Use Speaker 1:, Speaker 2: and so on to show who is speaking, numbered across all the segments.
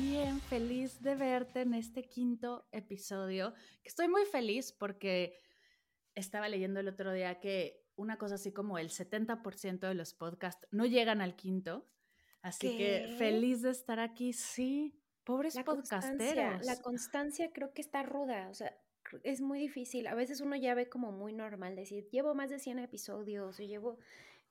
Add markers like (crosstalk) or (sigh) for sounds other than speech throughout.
Speaker 1: Bien, feliz de verte en este quinto episodio. Estoy muy feliz porque estaba leyendo el otro día que una cosa así como el 70% de los podcasts no llegan al quinto. Así que feliz de estar aquí. Sí, pobres
Speaker 2: la
Speaker 1: podcasteros.
Speaker 2: la constancia creo que está ruda. O sea, es muy difícil. A veces uno ya ve como muy normal decir, llevo más de 100 episodios o llevo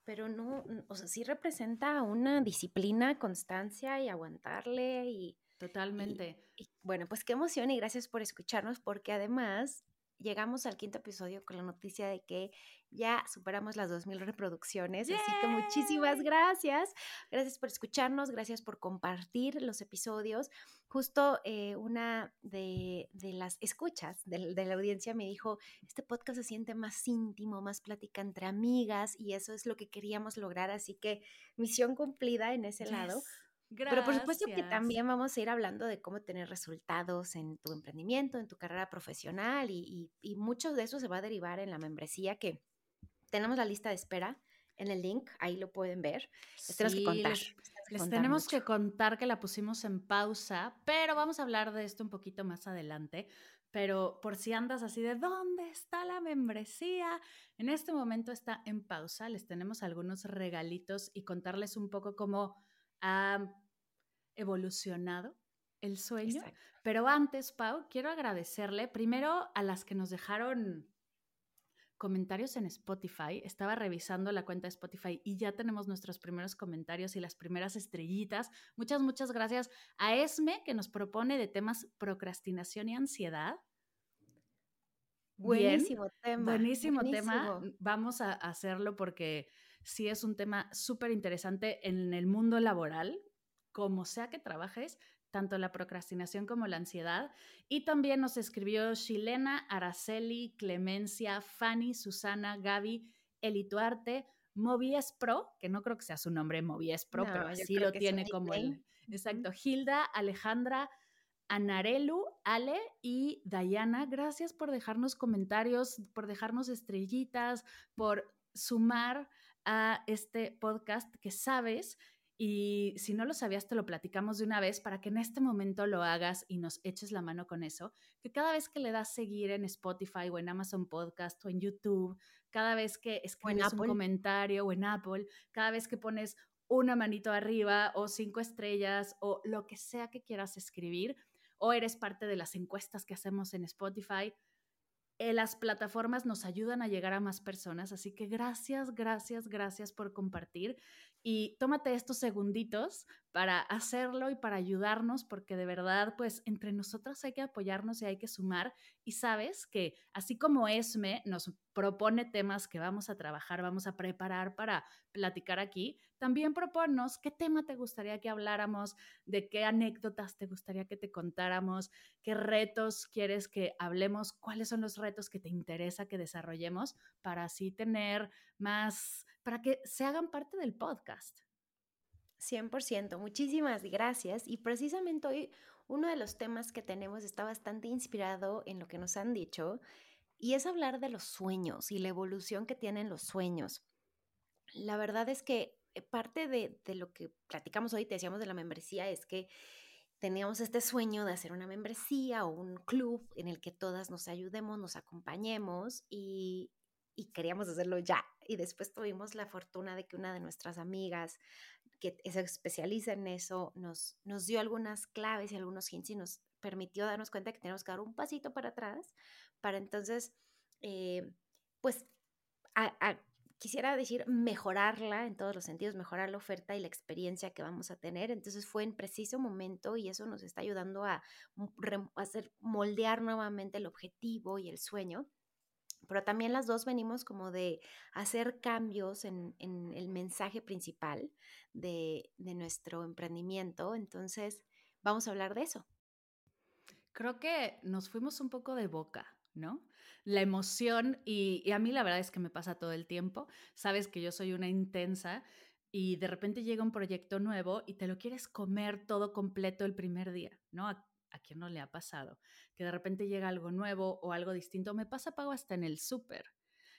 Speaker 2: pero no, o sea, sí representa una disciplina, constancia y aguantarle y...
Speaker 1: Totalmente.
Speaker 2: bueno, pues qué emoción y gracias por escucharnos porque además llegamos al quinto episodio con la noticia de que ya superamos las 2.000 reproducciones. Así que muchísimas gracias. Gracias por escucharnos, gracias por compartir los episodios. Justo eh, una de, las escuchas de, la audiencia me dijo, este podcast se siente más íntimo, más plática entre amigas y eso es lo que queríamos lograr. Así que misión cumplida en ese lado. Pero por supuesto que también vamos a ir hablando de cómo tener resultados en tu emprendimiento, en tu carrera profesional y, mucho de eso se va a derivar en la membresía que tenemos la lista de espera en el link, ahí lo pueden ver. Les tenemos que contar.
Speaker 1: Les, tenemos que contar que la pusimos en pausa, pero vamos a hablar de esto un poquito más adelante. Pero por si andas así de dónde está la membresía, en este momento está en pausa. Les tenemos algunos regalitos y contarles un poco cómo ha evolucionado el sueño. Pero antes, Pau, quiero agradecerle primero a las que nos dejaron comentarios en Spotify. Estaba revisando la cuenta de Spotify y ya tenemos nuestros primeros comentarios y las primeras estrellitas. Muchas, muchas gracias a Esme que nos propone de temas procrastinación y ansiedad.
Speaker 2: Buenísimo tema.
Speaker 1: Buenísimo, tema. Vamos a hacerlo porque sí es un tema súper interesante en el mundo laboral, como sea que trabajes, tanto la procrastinación como la ansiedad. Y también nos escribió Chilena, Araceli, Clemencia, Fanny, Susana, Gaby, Elituarte, Movies Pro, que no creo que sea su nombre Movies Pro, pero así lo tiene como el. Exacto. Hilda, Alejandra, Anarelu, Ale y Dayana, gracias por dejarnos comentarios, por dejarnos estrellitas, por sumar a este podcast que sabes y si no lo sabías, te lo platicamos de una vez para que en este momento lo hagas y nos eches la mano con eso. Que cada vez que le das seguir en Spotify o en Amazon Podcast o en YouTube, cada vez que escribes un comentario o en Apple, cada vez que pones una manito arriba o cinco estrellas o lo que sea que quieras escribir, o eres parte de las encuestas que hacemos en Spotify, eh, las plataformas nos ayudan a llegar a más personas, así que gracias, gracias, gracias por compartir y tómate estos segunditos para hacerlo y para ayudarnos, porque de verdad, pues entre nosotras hay que apoyarnos y hay que sumar. Y sabes que así como Esme nos propone temas que vamos a trabajar, vamos a preparar para platicar aquí, también proponnos qué tema te gustaría que habláramos, de qué anécdotas te gustaría que te contáramos, qué retos quieres que hablemos, cuáles son los retos que te interesa que desarrollemos para así tener más, para que se hagan parte del podcast.
Speaker 2: 100%, muchísimas gracias. Y precisamente hoy uno de los temas que tenemos está bastante inspirado en lo que nos han dicho y es hablar de los sueños y la evolución que tienen los sueños. La verdad es que eh, parte de, lo que platicamos hoy, te decíamos de la membresía, es que teníamos este sueño de hacer una membresía o un club en el que todas nos ayudemos, nos acompañemos y, y queríamos hacerlo ya. Y después tuvimos la fortuna de que una de nuestras amigas que se especializa en eso nos, nos dio algunas claves y algunos hints y nos permitió darnos cuenta que tenemos que dar un pasito para atrás para entonces, eh, pues, quisiera decir, mejorarla en todos los sentidos, mejorar la oferta y la experiencia que vamos a tener. Entonces fue en preciso momento y eso nos está ayudando a, hacer moldear nuevamente el objetivo y el sueño. Pero también las dos venimos como de hacer cambios en, el mensaje principal de nuestro emprendimiento. Entonces, vamos a hablar de eso.
Speaker 1: Creo que nos fuimos un poco de boca, ¿no? La emoción, y, a mí la verdad es que me pasa todo el tiempo, sabes que yo soy una intensa y de repente llega un proyecto nuevo y te lo quieres comer todo completo el primer día, ¿no? A, quién no le ha pasado, que de repente llega algo nuevo o algo distinto, me pasa pago hasta en el súper.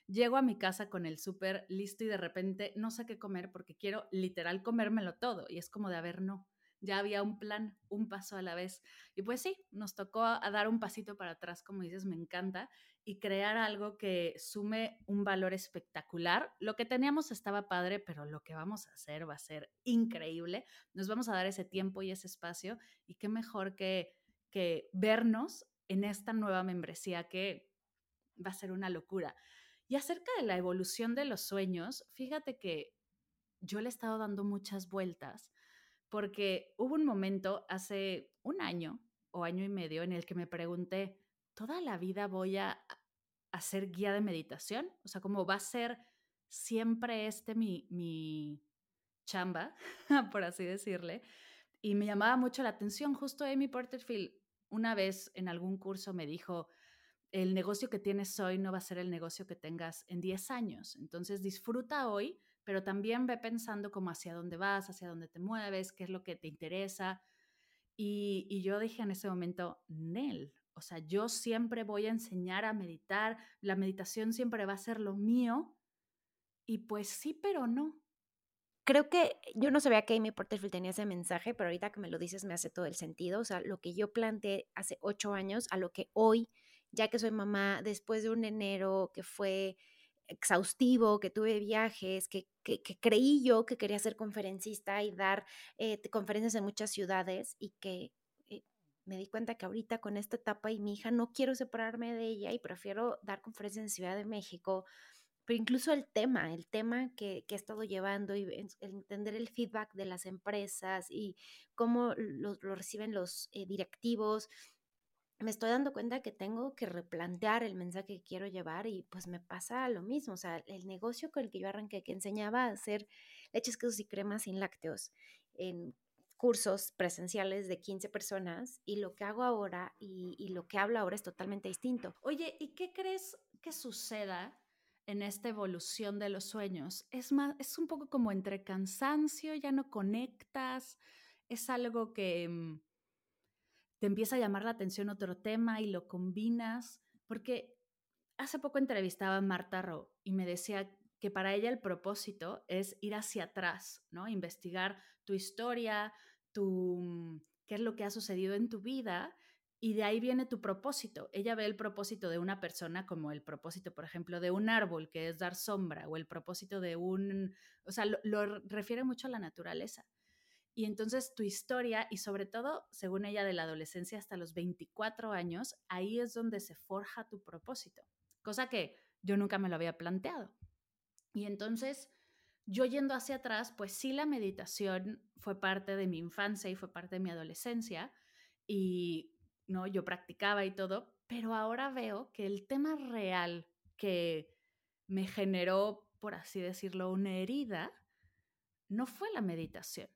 Speaker 1: Llego a mi casa con el súper listo y de repente no sé qué comer porque quiero literal comérmelo todo y es como de, a ver, no, ya había un plan, un paso a la vez. Y pues sí, nos tocó a, dar un pasito para atrás, como dices, me encanta, y crear algo que sume un valor espectacular. Lo que teníamos estaba padre, pero lo que vamos a hacer va a ser increíble. Nos vamos a dar ese tiempo y ese espacio, y qué mejor que, que vernos en esta nueva membresía que va a ser una locura. Y acerca de la evolución de los sueños, fíjate que yo le he estado dando muchas vueltas porque hubo un momento hace un año o año y medio en el que me pregunté, ¿toda la vida voy a hacer guía de meditación? O sea, ¿cómo va a ser siempre este mi, mi chamba, (laughs) por así decirle? Y me llamaba mucho la atención, justo Amy Porterfield una vez en algún curso me dijo, el negocio que tienes hoy no va a ser el negocio que tengas en 10 años. Entonces disfruta hoy pero también ve pensando como hacia dónde vas, hacia dónde te mueves, qué es lo que te interesa. Y, yo dije en ese momento, Nel, o sea, yo siempre voy a enseñar a meditar, la meditación siempre va a ser lo mío. Y pues sí, pero no.
Speaker 2: Creo que yo no sabía que Amy Porterfield tenía ese mensaje, pero ahorita que me lo dices me hace todo el sentido. O sea, lo que yo planteé hace ocho años a lo que hoy, ya que soy mamá, después de un enero que fue exhaustivo, que tuve viajes, que, creí yo que quería ser conferencista y dar eh, conferencias en muchas ciudades y que eh, me di cuenta que ahorita con esta etapa y mi hija no quiero separarme de ella y prefiero dar conferencias en Ciudad de México, pero incluso el tema, el tema que, he estado llevando y entender el feedback de las empresas y cómo lo, reciben los eh, directivos, me estoy dando cuenta que tengo que replantear el mensaje que quiero llevar y pues me pasa lo mismo, o sea, el negocio con el que yo arranqué, que enseñaba a hacer leches, quesos y cremas sin lácteos en cursos presenciales de 15 personas y lo que hago ahora y, y lo que hablo ahora es totalmente distinto.
Speaker 1: Oye, ¿y qué crees que suceda en esta evolución de los sueños? Es, más, es un poco como entre cansancio, ya no conectas, es algo que mm, te empieza a llamar la atención otro tema y lo combinas, porque hace poco entrevistaba a Marta Ro y me decía que para ella el propósito es ir hacia atrás, ¿no? Investigar tu historia, tu mm, qué es lo que ha sucedido en tu vida y de ahí viene tu propósito. Ella ve el propósito de una persona como el propósito, por ejemplo, de un árbol, que es dar sombra, o el propósito de un, o sea, lo refiere mucho a la naturaleza. Y entonces tu historia, y sobre todo, según ella, de la adolescencia hasta los 24 años, ahí es donde se forja tu propósito, cosa que yo nunca me lo había planteado. Y entonces, yo yendo hacia atrás, pues sí, la meditación fue parte de mi infancia y fue parte de mi adolescencia, y no, yo practicaba y todo, pero ahora veo que el tema real que me generó, por así decirlo, una herida, no fue la meditación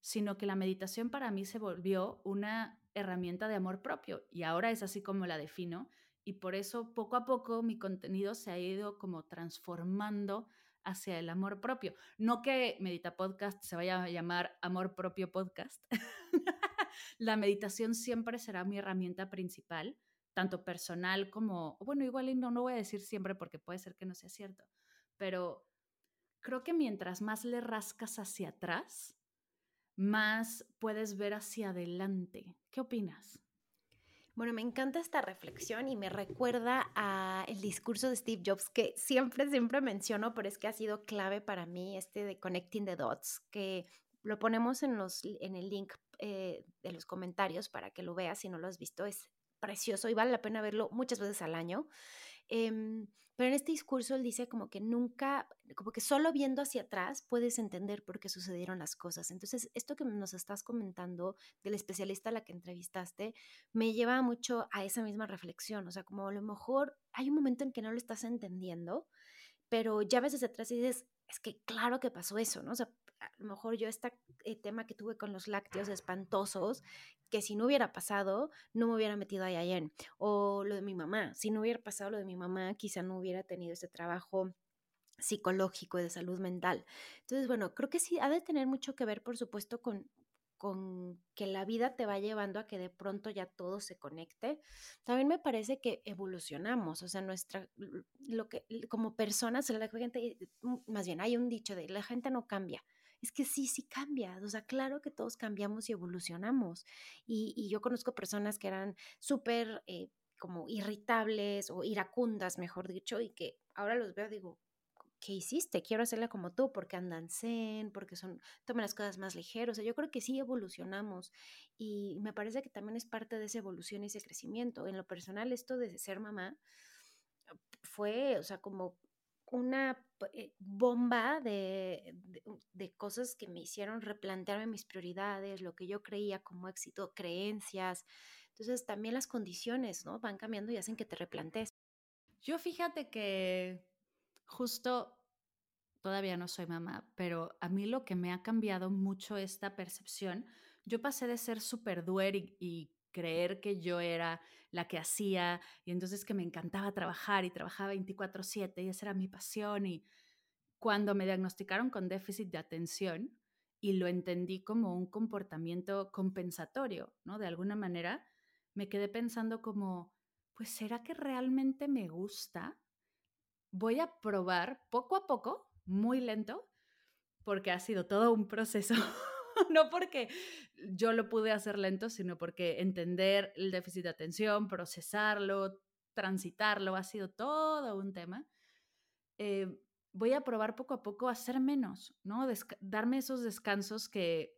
Speaker 1: sino que la meditación para mí se volvió una herramienta de amor propio y ahora es así como la defino y por eso poco a poco mi contenido se ha ido como transformando hacia el amor propio. No que Medita Podcast se vaya a llamar Amor Propio Podcast. (laughs) la meditación siempre será mi herramienta principal, tanto personal como, bueno, igual y no, no voy a decir siempre porque puede ser que no sea cierto, pero creo que mientras más le rascas hacia atrás, más puedes ver hacia adelante. ¿Qué opinas?
Speaker 2: Bueno, me encanta esta reflexión y me recuerda a el discurso de Steve Jobs que siempre, siempre menciono, pero es que ha sido clave para mí este de Connecting the Dots, que lo ponemos en, los, en el link eh, de los comentarios para que lo veas si no lo has visto. Es precioso y vale la pena verlo muchas veces al año. Em, pero en este discurso él dice como que nunca, como que solo viendo hacia atrás puedes entender por qué sucedieron las cosas. Entonces, esto que nos estás comentando del especialista a la que entrevistaste, me lleva mucho a esa misma reflexión. O sea, como a lo mejor hay un momento en que no lo estás entendiendo, pero ya ves hacia atrás y dices, es que claro que pasó eso, ¿no? O sea, a lo mejor yo este tema que tuve con los lácteos espantosos, que si no hubiera pasado, no me hubiera metido ahí ayer. O lo de mi mamá, si no hubiera pasado lo de mi mamá, quizá no hubiera tenido ese trabajo psicológico y de salud mental. Entonces, bueno, creo que sí, ha de tener mucho que ver, por supuesto, con, con que la vida te va llevando a que de pronto ya todo se conecte. También me parece que evolucionamos, o sea, nuestra, lo que, como personas, la gente, más bien hay un dicho de la gente no cambia, es que sí, sí cambia. O sea, claro que todos cambiamos y evolucionamos. Y, yo conozco personas que eran súper eh, como irritables o iracundas, mejor dicho, y que ahora los veo, digo, ¿qué hiciste? Quiero hacerla como tú, porque andan zen, porque son, toman las cosas más ligeras. O sea, yo creo que sí evolucionamos y me parece que también es parte de esa evolución y ese crecimiento. En lo personal, esto de ser mamá fue, o sea, como una eh, bomba de, de, cosas que me hicieron replantearme mis prioridades, lo que yo creía como éxito, creencias. Entonces también las condiciones, ¿no? Van cambiando y hacen que te replantees.
Speaker 1: Yo fíjate que justo todavía no soy mamá, pero a mí lo que me ha cambiado mucho esta percepción, yo pasé de ser súper duer y, creer que yo era la que hacía y entonces que me encantaba trabajar y trabajaba 24/7 y esa era mi pasión y cuando me diagnosticaron con déficit de atención y lo entendí como un comportamiento compensatorio, ¿no? De alguna manera me quedé pensando como, pues ¿será que realmente me gusta voy a probar poco a poco, muy lento, porque ha sido todo un proceso. (laughs) (laughs) no porque yo lo pude hacer lento, sino porque entender el déficit de atención, procesarlo, transitarlo, ha sido todo un tema. Eh, voy a probar poco a poco a hacer menos, ¿no? darme esos descansos que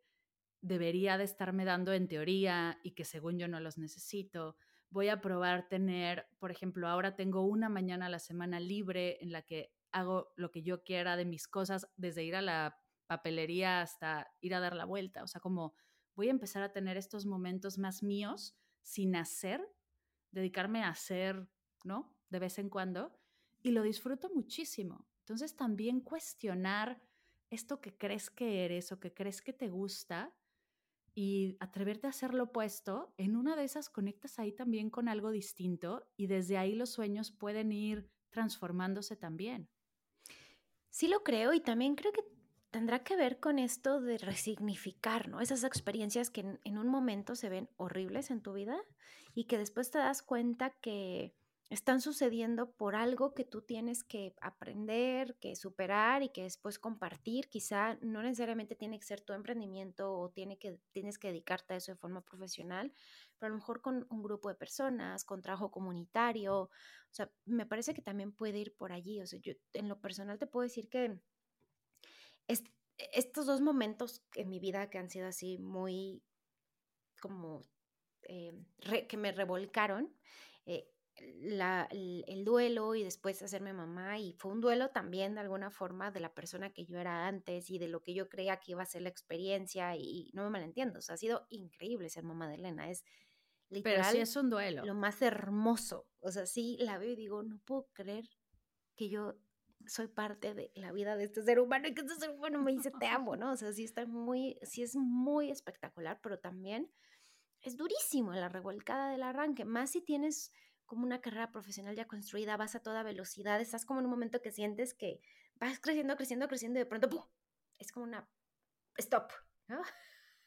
Speaker 1: debería de estarme dando en teoría y que según yo no los necesito voy a probar tener, por ejemplo, ahora tengo una mañana a la semana libre en la que hago lo que yo quiera de mis cosas, desde ir a la papelería hasta ir a dar la vuelta. O sea, como voy a empezar a tener estos momentos más míos sin hacer, dedicarme a hacer, ¿no? De vez en cuando. Y lo disfruto muchísimo. Entonces también cuestionar esto que crees que eres o que crees que te gusta y atreverte a hacer lo opuesto, en una de esas conectas ahí también con algo distinto y desde ahí los sueños pueden ir transformándose también.
Speaker 2: Sí lo creo y también creo que tendrá que ver con esto de resignificar, ¿no? Esas experiencias que en, un momento se ven horribles en tu vida y que después te das cuenta que están sucediendo por algo que tú tienes que aprender, que superar y que después compartir. Quizá no necesariamente tiene que ser tu emprendimiento o tiene que, tienes que dedicarte a eso de forma profesional, pero a lo mejor con un grupo de personas, con trabajo comunitario. O sea, me parece que también puede ir por allí. O sea, yo en lo personal te puedo decir que estos dos momentos en mi vida que han sido así muy como eh, que me revolcaron, eh, el, duelo y después hacerme mamá y fue un duelo también de alguna forma de la persona que yo era antes y de lo que yo creía que iba a ser la experiencia y, no me malentiendo, o sea, ha sido increíble ser mamá de Elena, es
Speaker 1: literal Pero sí es un duelo.
Speaker 2: Lo más hermoso, o sea, sí la veo y digo, no puedo creer que yo soy parte de la vida de este ser humano y que este ser humano me dice te (laughs) amo, ¿no? O sea, sí está muy, sí es muy espectacular, pero también es durísimo la revolcada del arranque, más si tienes como una carrera profesional ya construida, vas a toda velocidad, estás como en un momento que sientes que vas creciendo, creciendo, creciendo y de pronto ¡pum! es como una stop, ¿no?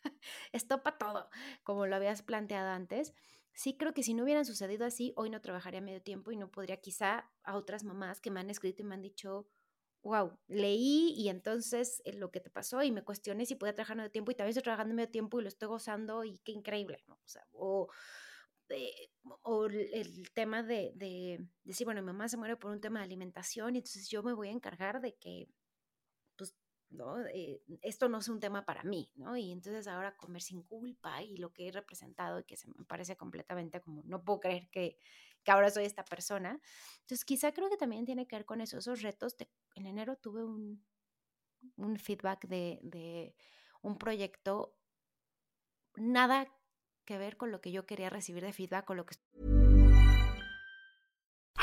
Speaker 2: (laughs) stop a todo, como lo habías planteado antes. Sí creo que si no hubieran sucedido así, hoy no trabajaría medio tiempo y no podría quizá a otras mamás que me han escrito y me han dicho, wow, leí y entonces eh, lo que te pasó y me cuestioné si podía trabajar medio tiempo y también estoy trabajando medio tiempo y lo estoy gozando y qué increíble, ¿no? O sea, o o el tema de, de, decir, bueno, mi mamá se muere por un tema de alimentación y entonces yo me voy a encargar de que, Eh, esto no es un tema para mí, ¿no? Y entonces ahora comer sin culpa y lo que he representado y que se me parece completamente como, no puedo creer que, ahora soy esta persona. Entonces quizá creo que también tiene que ver con eso, esos retos. en enero tuve un, feedback de, de un proyecto nada que ver con lo que yo quería recibir de feedback con lo que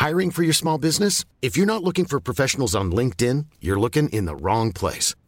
Speaker 3: Hiring for your small business? If you're not looking for professionals on LinkedIn, you're looking in the wrong place.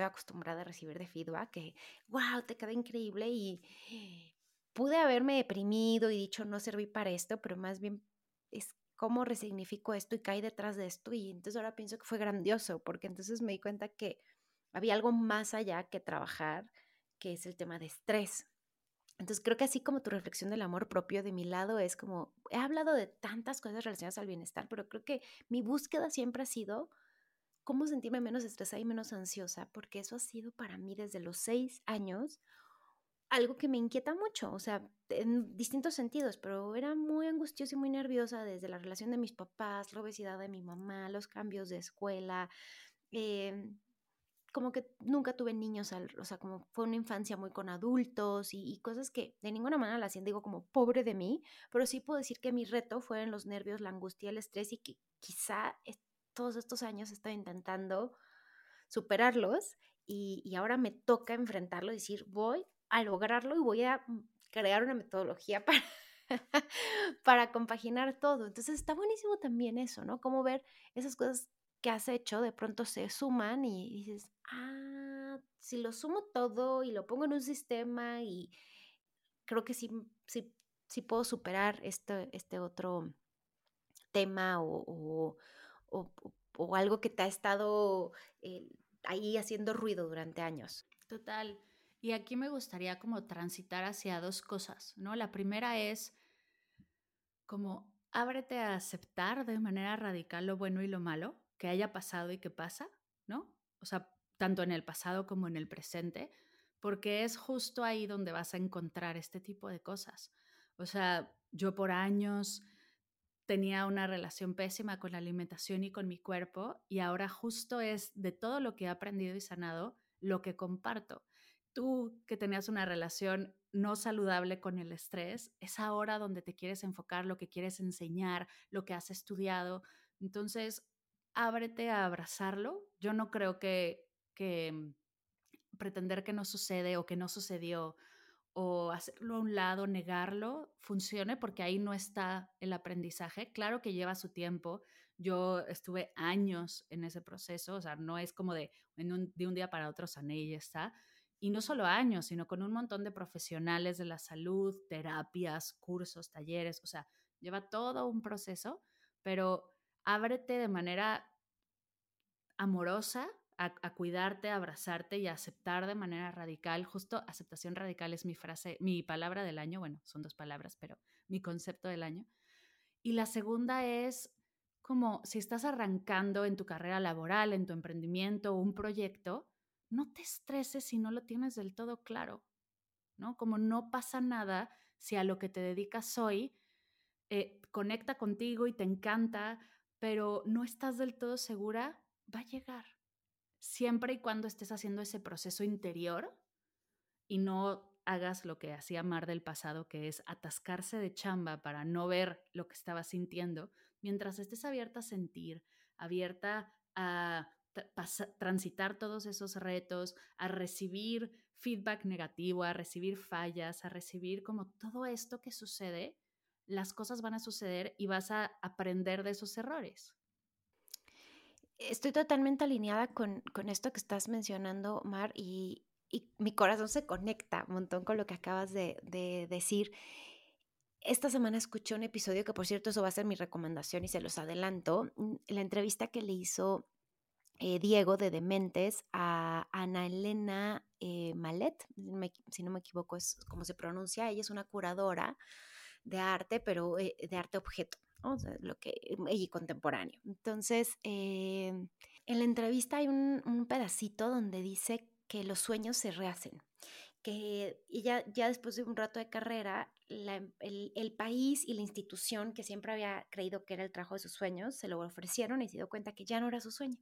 Speaker 2: Estoy acostumbrada a recibir de feedback, que, wow, te queda increíble y pude haberme deprimido y dicho, no serví para esto, pero más bien es cómo resignifico esto y caí detrás de esto y entonces ahora pienso que fue grandioso, porque entonces me di cuenta que había algo más allá que trabajar, que es el tema de estrés. Entonces creo que así como tu reflexión del amor propio de mi lado es como, he hablado de tantas cosas relacionadas al bienestar, pero creo que mi búsqueda siempre ha sido cómo sentirme menos estresada y menos ansiosa, porque eso ha sido para mí desde los seis años algo que me inquieta mucho, o sea, en distintos sentidos, pero era muy angustiosa y muy nerviosa desde la relación de mis papás, la obesidad de mi mamá, los cambios de escuela, eh, como que nunca tuve niños, o sea, como fue una infancia muy con adultos y, cosas que de ninguna manera la siento, digo, como pobre de mí, pero sí puedo decir que mi reto fue en los nervios, la angustia, el estrés y que quizá todos estos años estoy intentando superarlos y, y ahora me toca enfrentarlo y decir, voy a lograrlo y voy a mm, crear una metodología (laughs) para, para compaginar todo. Entonces está buenísimo también eso, ¿no? Como ver esas cosas que has hecho de pronto se suman y dices, ah, si lo sumo todo y lo pongo en un sistema y creo que sí, sí, sí puedo superar este, este otro tema o, o, algo que te ha estado eh, ahí haciendo ruido durante años.
Speaker 1: Total. Y aquí me gustaría como transitar hacia dos cosas, ¿no? La primera es como ábrete a aceptar de manera radical lo bueno y lo malo que haya pasado y que pasa, ¿no? O sea, tanto en el pasado como en el presente, porque es justo ahí donde vas a encontrar este tipo de cosas. O sea, yo por años tenía una relación pésima con la alimentación y con mi cuerpo y ahora justo es de todo lo que he aprendido y sanado lo que comparto. Tú que tenías una relación no saludable con el estrés, es ahora donde te quieres enfocar, lo que quieres enseñar, lo que has estudiado. Entonces, ábrete a abrazarlo. Yo no creo que, que mm, pretender que no sucede o que no sucedió o hacerlo a un lado, negarlo, funcione porque ahí no está el aprendizaje. Claro que lleva su tiempo. Yo estuve años en ese proceso, o sea, no es como de, un, de un día para otro sané y ya está. Y no solo años, sino con un montón de profesionales de la salud, terapias, cursos, talleres, o sea, lleva todo un proceso, pero ábrete de manera amorosa a, cuidarte, a abrazarte y a aceptar de manera radical. Justo aceptación radical es mi frase, mi palabra del año. Bueno, son dos palabras, pero mi concepto del año. Y la segunda es como si estás arrancando en tu carrera laboral, en tu emprendimiento un proyecto, no te estreses si no lo tienes del todo claro, ¿no? Como no pasa nada si a lo que te dedicas hoy eh, conecta contigo y te encanta, pero no estás del todo segura, va a llegar. Siempre y cuando estés haciendo ese proceso interior y no hagas lo que hacía Mar del pasado, que es atascarse de chamba para no ver lo que estaba sintiendo, mientras estés abierta a sentir, abierta a transitar todos esos retos, a recibir feedback negativo, a recibir fallas, a recibir como todo esto que sucede, las cosas van a suceder y vas a aprender de esos errores.
Speaker 2: Estoy totalmente alineada con, esto que estás mencionando, Mar, y, mi corazón se conecta un montón con lo que acabas de, decir. Esta semana escuché un episodio que, por cierto, eso va a ser mi recomendación y se los adelanto. Mm, la entrevista que le hizo eh, Diego de Dementes a Ana Elena eh, Malet, si no me equivoco es como se pronuncia. Ella es una curadora de arte, pero eh, de arte objeto, lo que, y contemporáneo. Entonces, em, en la entrevista hay un, pedacito donde dice que los sueños se rehacen, que ella ya después de un rato de carrera, el, el, país y la institución que siempre había creído que era el trabajo de sus sueños, se lo ofrecieron y se dio cuenta que ya no era su sueño.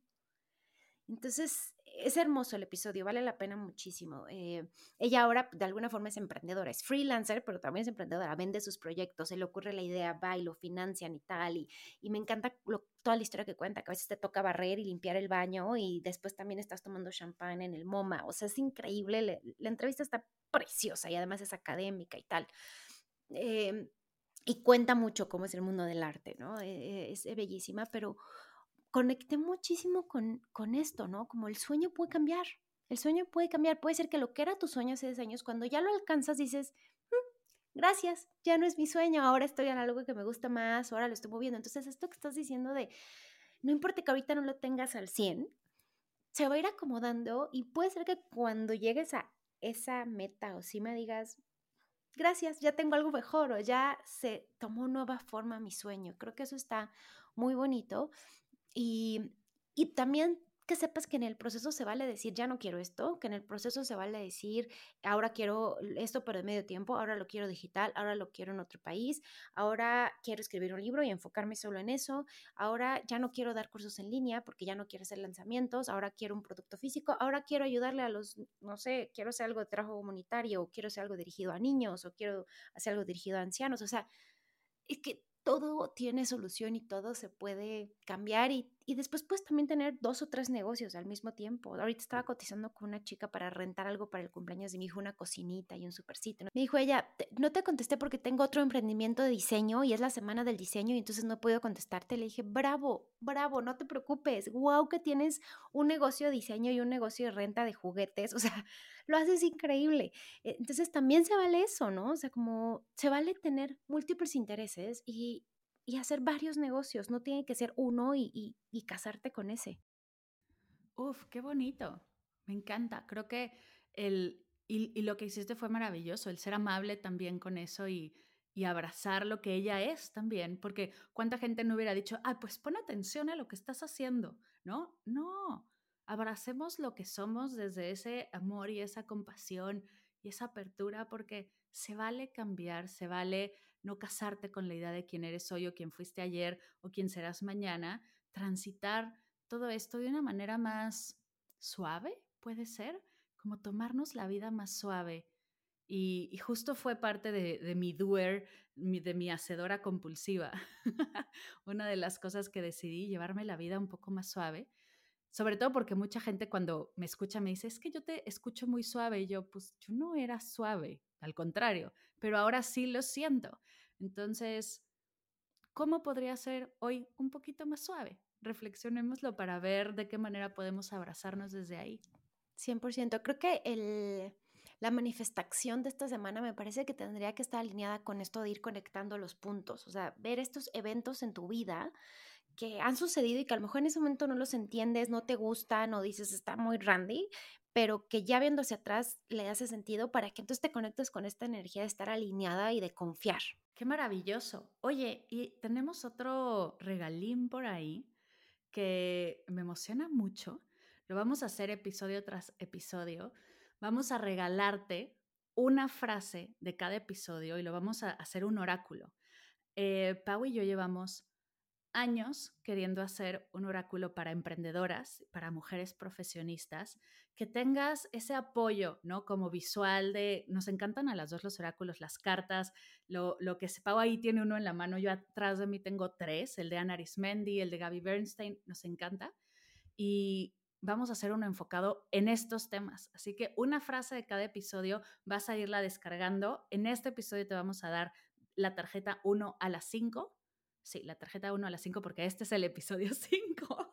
Speaker 2: Entonces, es hermoso el episodio, vale la pena muchísimo. Eh, ella ahora de alguna forma es emprendedora, es freelancer, pero también es emprendedora, vende sus proyectos, se le ocurre la idea, va y lo financian y tal. Y, me encanta toda la historia que cuenta, que a veces te toca barrer y limpiar el baño y después también estás tomando champán en el MoMA. O sea, es increíble, la entrevista está preciosa y además es académica y tal. Eh, y cuenta mucho cómo es el mundo del arte, ¿no? Eh, es bellísima, pero conecté muchísimo con, con esto, ¿no? Como el sueño puede cambiar. El sueño puede cambiar, puede ser que lo que era tu sueño hace 10 años, cuando ya lo alcanzas dices, mm, gracias, ya no es mi sueño, ahora estoy en algo que me gusta más, ahora lo estoy moviendo. Entonces, esto que estás diciendo de, no importa que ahorita no lo tengas al 100, se va a ir acomodando y puede ser que cuando llegues a esa meta o si me digas, gracias, ya tengo algo mejor o ya se tomó nueva forma mi sueño. Creo que eso está muy bonito y, y también que sepas que en el proceso se vale decir, ya no quiero esto, que en el proceso se vale decir, ahora quiero esto, pero de medio tiempo, ahora lo quiero digital, ahora lo quiero en otro país, ahora quiero escribir un libro y enfocarme solo en eso, ahora ya no quiero dar cursos en línea porque ya no quiero hacer lanzamientos, ahora quiero un producto físico, ahora quiero ayudarle a los, no sé, quiero hacer algo de trabajo comunitario, o quiero hacer algo dirigido a niños, o quiero hacer algo dirigido a ancianos, o sea, es que todo tiene solución y todo se puede cambiar y, y, después puedes también tener dos o tres negocios al mismo tiempo. Ahorita estaba cotizando con una chica para rentar algo para el cumpleaños de mi hijo, una cocinita y un supercito. Me dijo ella, no te contesté porque tengo otro emprendimiento de diseño y es la semana del diseño y entonces no puedo contestarte. Le dije, bravo, bravo, no te preocupes. Wow que tienes un negocio de diseño y un negocio de renta de juguetes. (laughs) O sea, lo haces increíble. Entonces también se vale eso, ¿no? O sea, como se vale tener múltiples intereses y, y hacer varios negocios, no tiene que ser uno y, y, casarte con ese.
Speaker 1: Uf, qué bonito. Me encanta. Creo que el, y, y, lo que hiciste fue maravilloso, el ser amable también con eso y, y abrazar lo que ella es también, porque cuánta gente no hubiera dicho, ah, pues pon atención a lo que estás haciendo, ¿no? No, abracemos lo que somos desde ese amor y esa compasión y esa apertura porque se vale cambiar, se vale no casarte con la idea de quién eres hoy o quién fuiste ayer o quién serás mañana, transitar todo esto de una manera más suave, puede ser, como tomarnos la vida más suave. Y, justo fue parte de, mi doer, de mi hacedora compulsiva. (laughs) una de las cosas que decidí, llevarme la vida un poco más suave sobre todo porque mucha gente cuando me escucha me dice, es que yo te escucho muy suave. Y yo, pues yo no era suave, al contrario, pero ahora sí lo siento. Entonces, ¿cómo podría ser hoy un poquito más suave? Reflexionémoslo para ver de qué manera podemos abrazarnos desde ahí.
Speaker 2: 100%. Creo que el, la manifestación de esta semana me parece que tendría que estar alineada con esto de ir conectando los puntos, o sea, ver estos eventos en tu vida que han sucedido y que a lo mejor en ese momento no los entiendes, no te gustan o dices está muy randy, pero que ya viendo atrás le hace sentido para que entonces te conectes con esta energía de estar alineada y de confiar.
Speaker 1: Qué maravilloso. Oye, y tenemos otro regalín por ahí que me emociona mucho. Lo vamos a hacer episodio tras episodio. Vamos a regalarte una frase de cada episodio y lo vamos a hacer un oráculo. Eh, Pau y yo llevamos años queriendo hacer un oráculo para emprendedoras, para mujeres profesionistas, que tengas ese apoyo, ¿no? Como visual de, nos encantan a las dos los oráculos, las cartas, lo, lo que Pau ahí tiene uno en la mano, yo atrás de mí tengo tres, el de Ana Arismendi, el de Gaby Bernstein, nos encanta. Y vamos a hacer uno enfocado en estos temas. Así que una frase de cada episodio vas a irla descargando. En este episodio te vamos a dar la tarjeta 1 a las 5 Sí, la tarjeta 1 a las 5 porque este es el episodio (laughs) 5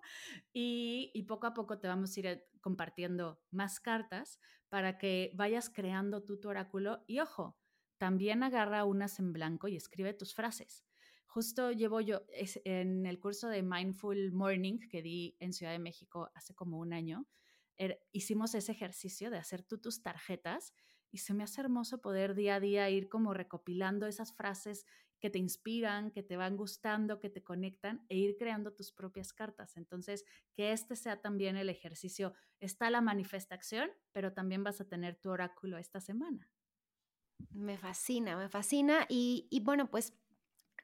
Speaker 1: y, y, poco a poco te vamos a ir eh, compartiendo más cartas para que vayas creando tu, oráculo y ojo, también agarra unas en blanco y escribe tus frases. Justo llevo yo en el curso de Mindful Morning que di en Ciudad de México hace como un año, er, hicimos ese ejercicio de hacer tú tus tarjetas y se me hace hermoso poder día a día ir como recopilando esas frases que te inspiran, que te van gustando, que te conectan e ir creando tus propias cartas. Entonces, que este sea también el ejercicio. Está la manifestación, pero también vas a tener tu oráculo esta semana.
Speaker 2: Me fascina, me fascina. Y, y bueno, pues,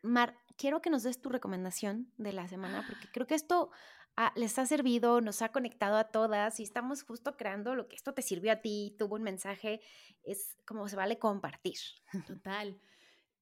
Speaker 2: Mar, quiero que nos des tu recomendación de la semana, porque creo que esto ah, les ha servido, nos ha conectado a todas y estamos justo creando lo que esto te sirvió a ti, tuvo un mensaje, es como se vale compartir.
Speaker 1: Total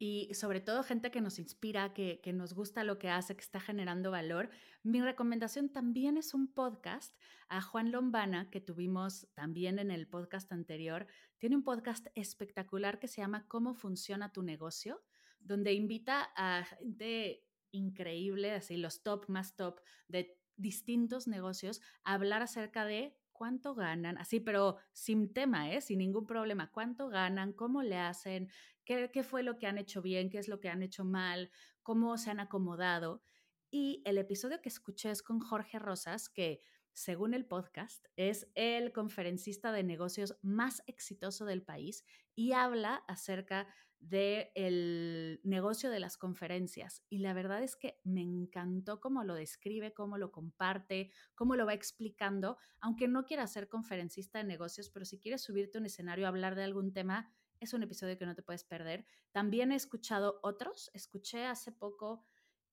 Speaker 1: y sobre todo gente que nos inspira, que, nos gusta lo que hace, que está generando valor. Mi recomendación también es un podcast a Juan Lombana, que tuvimos también en el podcast anterior. Tiene un podcast espectacular que se llama Cómo funciona tu negocio, donde invita a gente increíble, así los top más top de distintos negocios, a hablar acerca de cuánto ganan, así, pero sin tema, ¿eh? sin ningún problema, cuánto ganan, cómo le hacen, qué, fue lo que han hecho bien, qué es lo que han hecho mal, cómo se han acomodado. Y el episodio que escuché es con Jorge Rosas, que según el podcast, es el conferencista de negocios más exitoso del país y habla acerca del negocio de las conferencias. Y la verdad es que me encantó cómo lo describe, cómo lo comparte, cómo lo va explicando, aunque no quiera ser conferencista de negocios, pero si quieres subirte a un escenario a hablar de algún tema, es un episodio que no te puedes perder. También he escuchado otros, escuché hace poco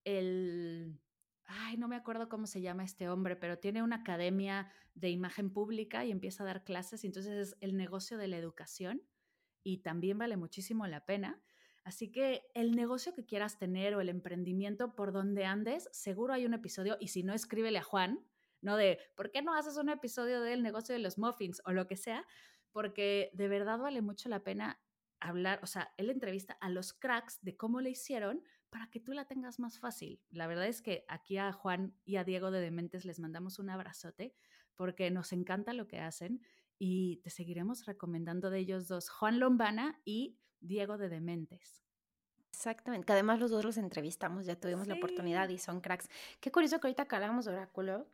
Speaker 1: el ay, no me acuerdo cómo se llama este hombre, pero tiene una academia de imagen pública y empieza a dar clases, entonces es el negocio de la educación y también vale muchísimo la pena. Así que el negocio que quieras tener o el emprendimiento por donde andes, seguro hay un episodio y si no, escríbele a Juan, ¿no? De, ¿por qué no haces un episodio del negocio de los muffins o lo que sea? Porque de verdad vale mucho la pena hablar, o sea, él entrevista a los cracks de cómo le hicieron para que tú la tengas más fácil. La verdad es que aquí a Juan y a Diego de Dementes les mandamos un abrazote porque nos encanta lo que hacen y te seguiremos recomendando de ellos dos, Juan Lombana y Diego de Dementes.
Speaker 2: Exactamente, que además los dos los entrevistamos, ya tuvimos la oportunidad y son cracks. Qué curioso que ahorita que hablamos de oráculo,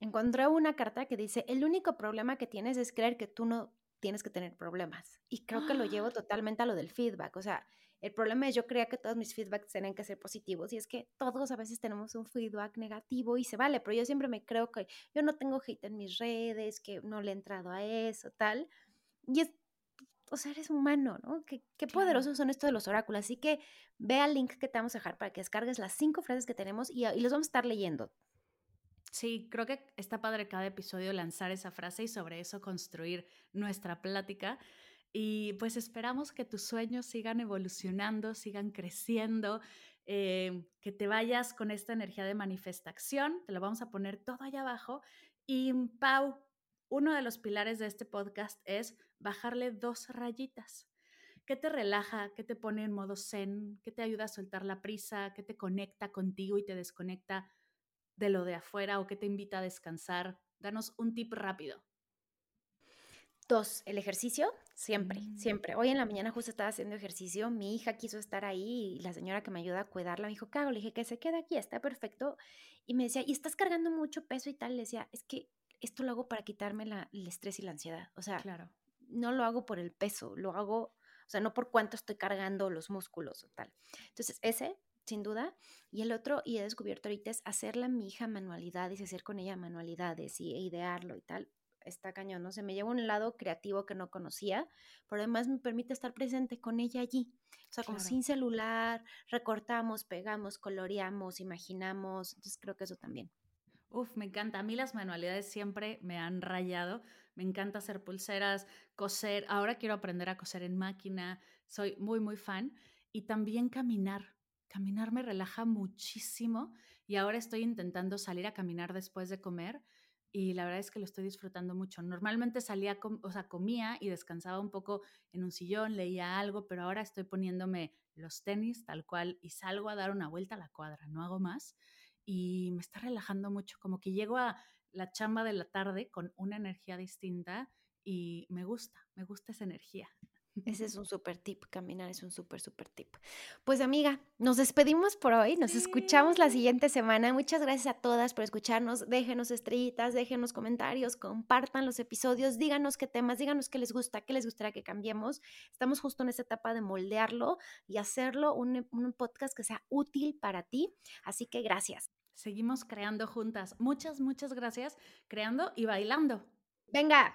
Speaker 2: encontré una carta que dice, el único problema que tienes es creer que tú no tienes que tener problemas. Y creo que lo llevo totalmente a lo del feedback, o sea, el problema es yo creía que todos mis feedbacks tenían que ser positivos y es que todos a veces tenemos un feedback negativo y se vale, pero yo siempre me creo que yo no tengo hate en mis redes, que no le he entrado a eso, tal. Y es, o sea, eres humano, ¿no? Qué, qué poderosos son estos de los oráculos. Así que ve al link que te vamos a dejar para que descargues las cinco frases que tenemos y, y los vamos a estar leyendo.
Speaker 1: Sí, creo que está padre cada episodio lanzar esa frase y sobre eso construir nuestra plática. Y pues esperamos que tus sueños sigan evolucionando, sigan creciendo, eh, que te vayas con esta energía de manifestación. Te lo vamos a poner todo allá abajo. Y Pau, uno de los pilares de este podcast es bajarle dos rayitas. ¿Qué te relaja? ¿Qué te pone en modo zen? ¿Qué te ayuda a soltar la prisa? ¿Qué te conecta contigo y te desconecta de lo de afuera o qué te invita a descansar? Danos un tip rápido.
Speaker 2: Dos, el ejercicio, siempre, mm. siempre. Hoy en la mañana justo estaba haciendo ejercicio, mi hija quiso estar ahí y la señora que me ayuda a cuidarla me dijo, ¿qué hago? Le dije que se queda aquí, está perfecto. Y me decía, ¿y estás cargando mucho peso y tal? Le decía, es que esto lo hago para quitarme la, el estrés y la ansiedad. O sea, claro. no lo hago por el peso, lo hago, o sea, no por cuánto estoy cargando los músculos o tal. Entonces, ese, sin duda. Y el otro, y he descubierto ahorita, es hacerle a mi hija manualidades y hacer con ella manualidades y e idearlo y tal está cañón, ¿no? Se me lleva un lado creativo que no conocía, pero además me permite estar presente con ella allí. O sea, como sin celular, recortamos, pegamos, coloreamos, imaginamos. Entonces creo que eso también.
Speaker 1: Uf, me encanta. A mí las manualidades siempre me han rayado. Me encanta hacer pulseras, coser. Ahora quiero aprender a coser en máquina. Soy muy, muy fan. Y también caminar. Caminar me relaja muchísimo. Y ahora estoy intentando salir a caminar después de comer y la verdad es que lo estoy disfrutando mucho. Normalmente salía, o sea, comía y descansaba un poco en un sillón, leía algo, pero ahora estoy poniéndome los tenis tal cual y salgo a dar una vuelta a la cuadra, no hago más y me está relajando mucho, como que llego a la chamba de la tarde con una energía distinta y me gusta, me gusta esa energía.
Speaker 2: Ese es un súper tip, caminar es un súper, súper tip. Pues amiga, nos despedimos por hoy, nos escuchamos la siguiente semana. Muchas gracias a todas por escucharnos. Déjenos estrellitas, déjenos comentarios, compartan los episodios, díganos qué temas, díganos qué les gusta, qué les gustaría que cambiemos. Estamos justo en esta etapa de moldearlo y hacerlo un, un podcast que sea útil para ti. Así que gracias.
Speaker 1: Seguimos creando juntas. Muchas, muchas gracias, creando y bailando.
Speaker 2: Venga.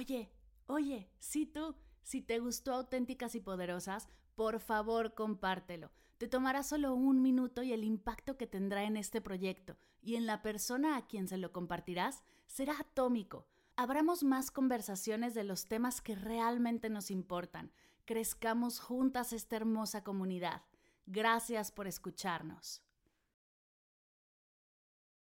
Speaker 1: Oye, oye, sí tú, si te gustó auténticas y poderosas, por favor compártelo. Te tomará solo un minuto y el impacto que tendrá en este proyecto y en la persona a quien se lo compartirás será atómico. Abramos más conversaciones de los temas que realmente nos importan. Crezcamos juntas esta hermosa comunidad. Gracias por escucharnos.